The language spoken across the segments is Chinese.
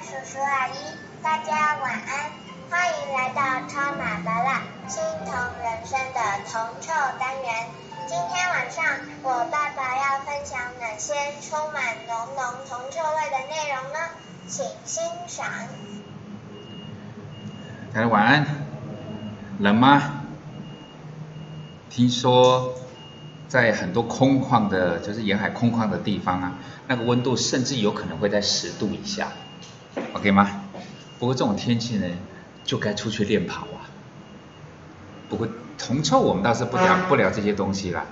叔叔阿姨，大家晚安，欢迎来到超马巴拉青铜人生的铜臭单元。今天晚上我爸爸要分享哪些充满浓浓铜臭味的内容呢？请欣赏。大家晚安，冷吗？听说在很多空旷的，就是沿海空旷的地方啊，那个温度甚至有可能会在十度以下，OK 吗？不过这种天气呢，就该出去练跑啊。不过铜臭我们倒是不聊不聊这些东西啦。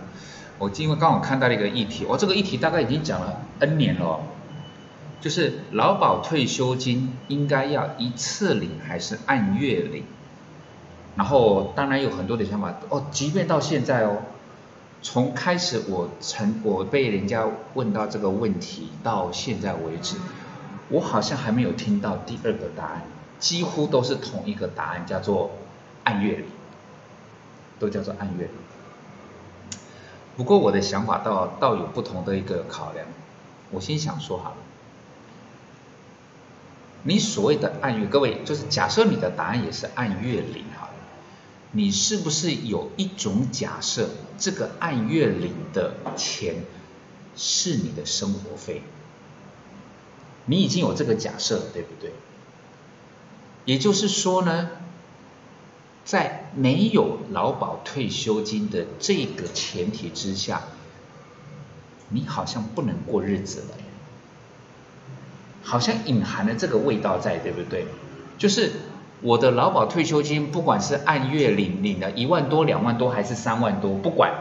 我因为刚好看到了一个议题，我这个议题大概已经讲了 N 年了，就是劳保退休金应该要一次领还是按月领？然后当然有很多的想法哦，即便到现在哦，从开始我曾我被人家问到这个问题到现在为止，我好像还没有听到第二个答案，几乎都是同一个答案，叫做按月领，都叫做按月领。不过我的想法倒倒有不同的一个考量，我先想说好了，你所谓的按月，各位就是假设你的答案也是按月领好了。你是不是有一种假设，这个按月领的钱是你的生活费？你已经有这个假设了，对不对？也就是说呢，在没有劳保退休金的这个前提之下，你好像不能过日子了，好像隐含了这个味道在，对不对？就是。我的劳保退休金，不管是按月领领的一万多、两万多，还是三万多，不管。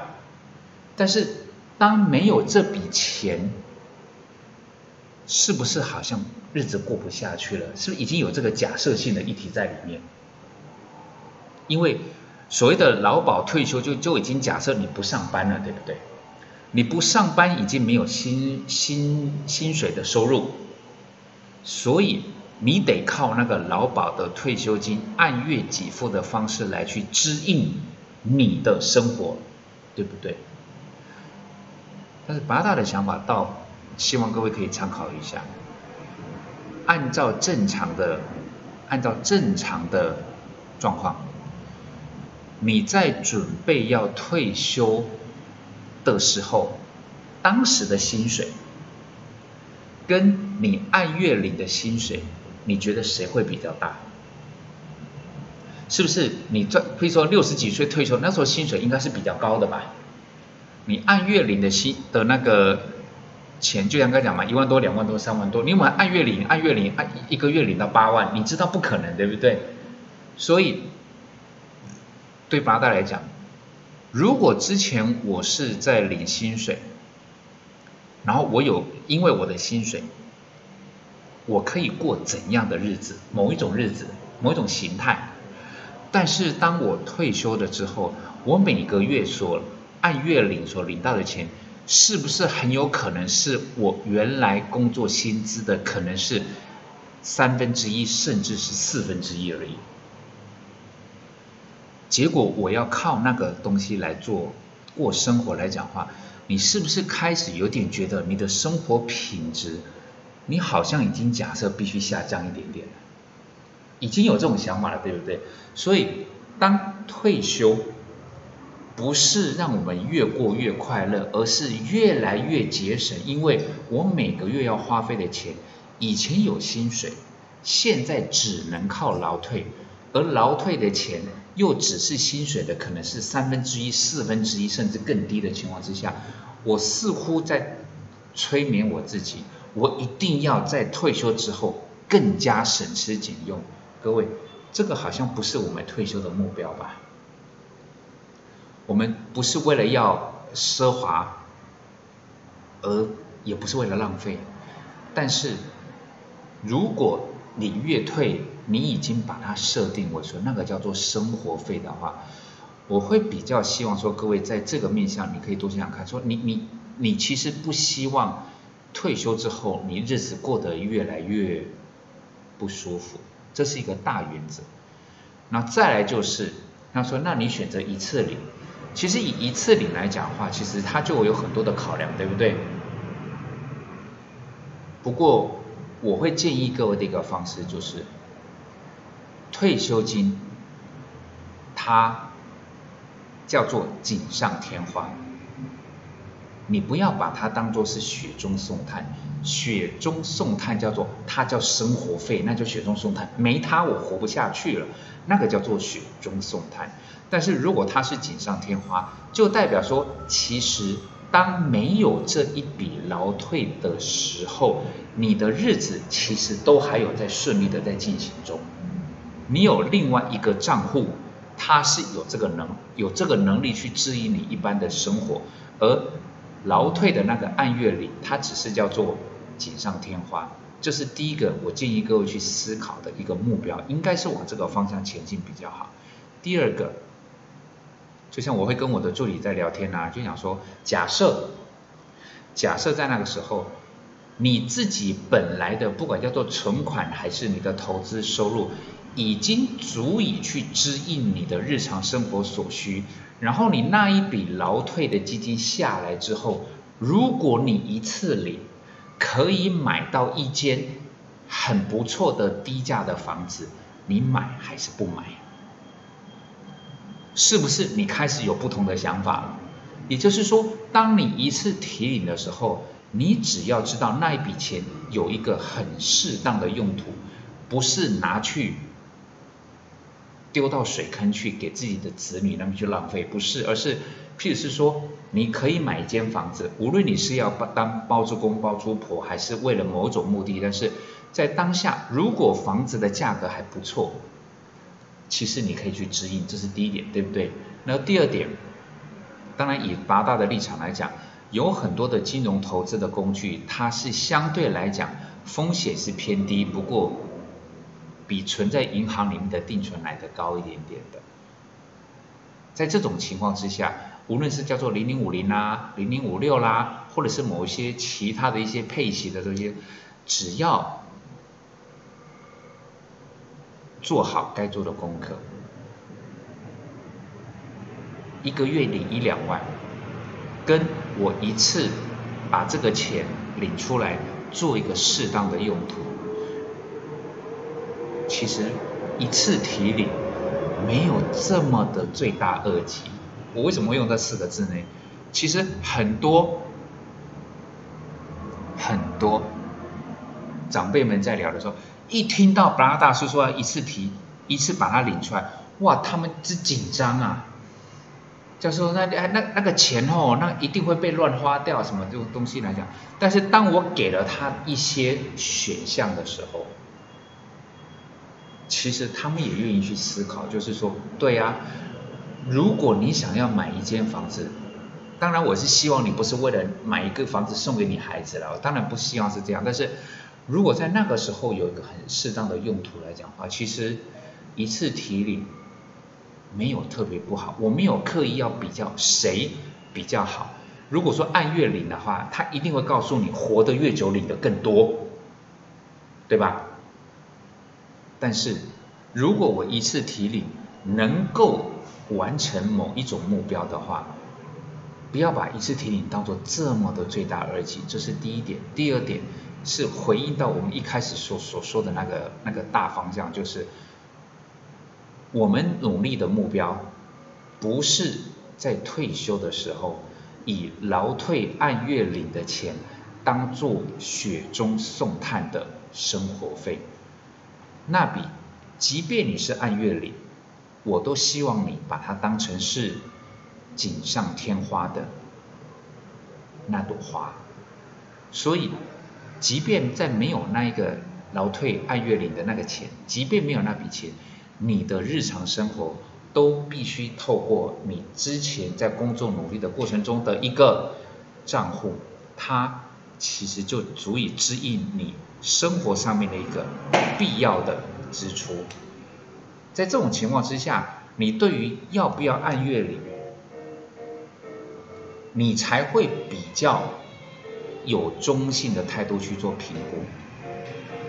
但是当没有这笔钱，是不是好像日子过不下去了？是不是已经有这个假设性的议题在里面？因为所谓的劳保退休，就就已经假设你不上班了，对不对？你不上班，已经没有薪薪薪水的收入，所以。你得靠那个劳保的退休金按月给付的方式来去支应你的生活，对不对？但是八大的想法到希望各位可以参考一下。按照正常的，按照正常的状况，你在准备要退休的时候，当时的薪水跟你按月领的薪水。你觉得谁会比较大？是不是你赚？可以说六十几岁退休那时候薪水应该是比较高的吧？你按月领的薪的那个钱，就像刚讲嘛，一万多、两万多、三万多，你有没按月领？按月领，按一个月领到八万，你知道不可能，对不对？所以对八大来讲，如果之前我是在领薪水，然后我有因为我的薪水。我可以过怎样的日子？某一种日子，某一种形态。但是当我退休了之后，我每个月所按月领所领到的钱，是不是很有可能是我原来工作薪资的可能是三分之一，甚至是四分之一而已？结果我要靠那个东西来做过生活来讲话，你是不是开始有点觉得你的生活品质？你好像已经假设必须下降一点点了，已经有这种想法了，对不对？所以当退休不是让我们越过越快乐，而是越来越节省，因为我每个月要花费的钱，以前有薪水，现在只能靠劳退，而劳退的钱又只是薪水的可能是三分之一、四分之一，甚至更低的情况之下，我似乎在催眠我自己。我一定要在退休之后更加省吃俭用，各位，这个好像不是我们退休的目标吧？我们不是为了要奢华，而也不是为了浪费。但是，如果你越退，你已经把它设定为说那个叫做生活费的话，我会比较希望说各位在这个面向，你可以多想想看，说你你你其实不希望。退休之后，你日子过得越来越不舒服，这是一个大原则。那再来就是，他说，那你选择一次领，其实以一次领来讲的话，其实它就有很多的考量，对不对？不过我会建议各位的一个方式就是，退休金，它叫做锦上添花，你不要把它当做是雪中送炭。雪中送炭叫做它叫生活费，那叫雪中送炭，没它我活不下去了，那个叫做雪中送炭。但是如果它是锦上添花，就代表说其实。当没有这一笔劳退的时候，你的日子其实都还有在顺利的在进行中。你有另外一个账户，它是有这个能有这个能力去治愈你一般的生活，而劳退的那个按月领，它只是叫做锦上添花。这是第一个，我建议各位去思考的一个目标，应该是往这个方向前进比较好。第二个。就像我会跟我的助理在聊天呐，就想说，假设，假设在那个时候，你自己本来的不管叫做存款还是你的投资收入，已经足以去支应你的日常生活所需，然后你那一笔劳退的基金下来之后，如果你一次领可以买到一间很不错的低价的房子，你买还是不买？是不是你开始有不同的想法了？也就是说，当你一次提领的时候，你只要知道那一笔钱有一个很适当的用途，不是拿去丢到水坑去给自己的子女那么去浪费，不是，而是譬如是说，你可以买一间房子，无论你是要当包租公包租婆，还是为了某种目的，但是在当下，如果房子的价格还不错。其实你可以去指引，这是第一点，对不对？那第二点，当然以八大的立场来讲，有很多的金融投资的工具，它是相对来讲风险是偏低，不过比存在银行里面的定存来的高一点点的。在这种情况之下，无论是叫做零零五零啦、零零五六啦，或者是某一些其他的一些配息的这些，只要做好该做的功课，一个月领一两万，跟我一次把这个钱领出来做一个适当的用途，其实一次提领没有这么的罪大恶极。我为什么会用这四个字呢？其实很多很多长辈们在聊的时候。一听到布拉大叔说要一次提一次把它领出来，哇，他们之紧张啊！就说那那那个钱哦，那一定会被乱花掉什么这种东西来讲。但是当我给了他一些选项的时候，其实他们也愿意去思考，就是说，对呀，如果你想要买一间房子，当然我是希望你不是为了买一个房子送给你孩子了，当然不希望是这样，但是。如果在那个时候有一个很适当的用途来讲话，其实一次提领没有特别不好。我没有刻意要比较谁比较好。如果说按月领的话，他一定会告诉你活得越久领的更多，对吧？但是如果我一次提领能够完成某一种目标的话，不要把一次提领当做这么的罪大恶极，这是第一点。第二点。是回应到我们一开始所所说的那个那个大方向，就是我们努力的目标，不是在退休的时候以劳退按月领的钱当做雪中送炭的生活费，那笔即便你是按月领，我都希望你把它当成是锦上添花的那朵花，所以。即便在没有那一个劳退按月领的那个钱，即便没有那笔钱，你的日常生活都必须透过你之前在工作努力的过程中的一个账户，它其实就足以支应你生活上面的一个必要的支出。在这种情况之下，你对于要不要按月领，你才会比较。有中性的态度去做评估，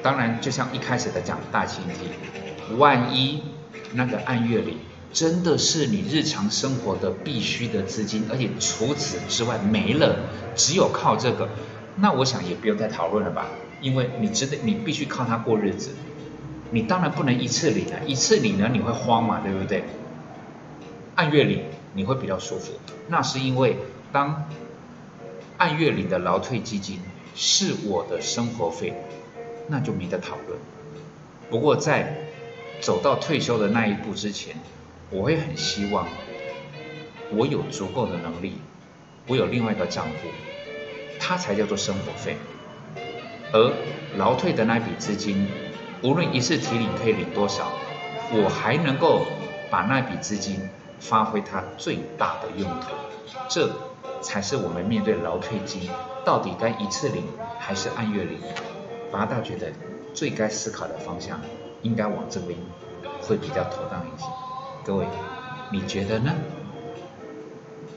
当然，就像一开始的讲大前提，万一那个按月里真的是你日常生活的必须的资金，而且除此之外没了，只有靠这个，那我想也不用再讨论了吧。因为你值得，你必须靠它过日子。你当然不能一次领啊，一次领呢你会慌嘛，对不对？按月领你会比较舒服，那是因为当按月领的劳退基金是我的生活费，那就没得讨论。不过在走到退休的那一步之前，我会很希望我有足够的能力，我有另外一个账户，它才叫做生活费，而劳退的那笔资金。无论一次提领可以领多少，我还能够把那笔资金发挥它最大的用途，这才是我们面对劳退金到底该一次领还是按月领，八大觉得最该思考的方向应该往这边会比较妥当一些。各位，你觉得呢？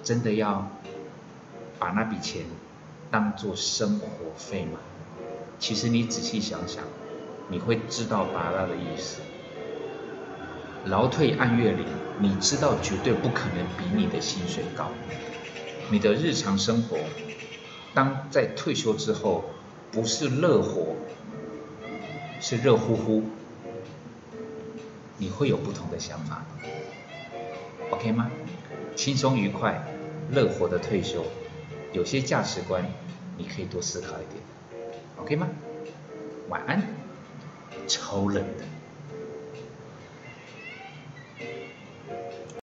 真的要把那笔钱当做生活费吗？其实你仔细想想。你会知道达拉的意思。劳退按月领，你知道绝对不可能比你的薪水高。你的日常生活，当在退休之后，不是乐活，是热乎乎，你会有不同的想法，OK 吗？轻松愉快、乐活的退休，有些价值观你可以多思考一点，OK 吗？晚安。超冷的。